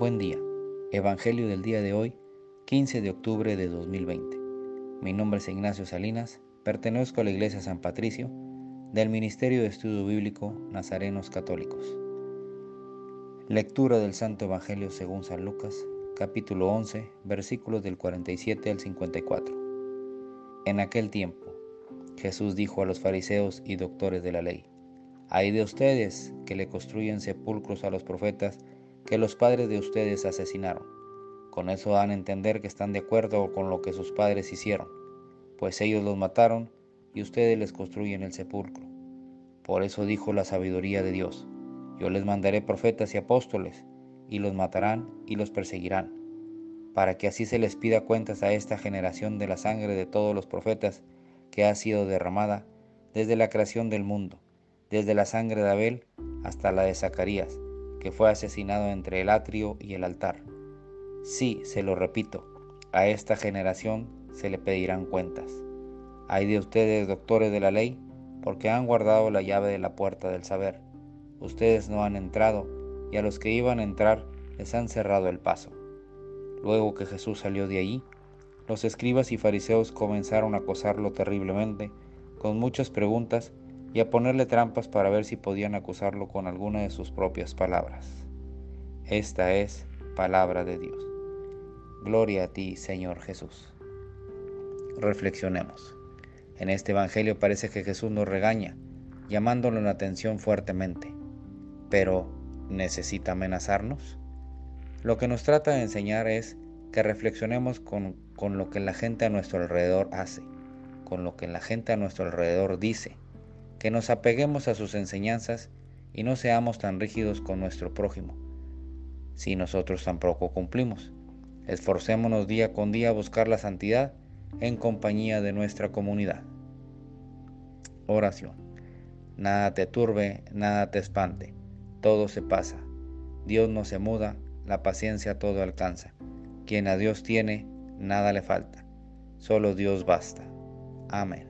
Buen día. Evangelio del día de hoy, 15 de octubre de 2020. Mi nombre es Ignacio Salinas, pertenezco a la Iglesia San Patricio del Ministerio de Estudio Bíblico Nazarenos Católicos. Lectura del Santo Evangelio según San Lucas, capítulo 11, versículos del 47 al 54. En aquel tiempo, Jesús dijo a los fariseos y doctores de la ley, Hay de ustedes que le construyen sepulcros a los profetas que los padres de ustedes asesinaron. Con eso dan a entender que están de acuerdo con lo que sus padres hicieron, pues ellos los mataron y ustedes les construyen el sepulcro. Por eso dijo la sabiduría de Dios, yo les mandaré profetas y apóstoles, y los matarán y los perseguirán, para que así se les pida cuentas a esta generación de la sangre de todos los profetas que ha sido derramada desde la creación del mundo, desde la sangre de Abel hasta la de Zacarías, que fue asesinado entre el atrio y el altar. Sí, se lo repito, a esta generación se le pedirán cuentas. Hay de ustedes, doctores de la ley, porque han guardado la llave de la puerta del saber. Ustedes no han entrado, y a los que iban a entrar les han cerrado el paso. Luego que Jesús salió de allí, los escribas y fariseos comenzaron a acosarlo terriblemente, con muchas preguntas y a ponerle trampas para ver si podían acusarlo con alguna de sus propias palabras. Esta es palabra de Dios. Gloria a ti, Señor Jesús. Reflexionemos. En este Evangelio parece que Jesús nos regaña, llamándole la atención fuertemente. Pero, ¿necesita amenazarnos? Lo que nos trata de enseñar es que reflexionemos con, con lo que la gente a nuestro alrededor hace, con lo que la gente a nuestro alrededor dice, que nos apeguemos a sus enseñanzas y no seamos tan rígidos con nuestro prójimo, si nosotros tampoco cumplimos. Esforcémonos día con día a buscar la santidad en compañía de nuestra comunidad. Oración. Nada te turbe, nada te espante, todo se pasa. Dios no se muda, la paciencia todo alcanza. Quien a Dios tiene, nada le falta. Solo Dios basta. Amén.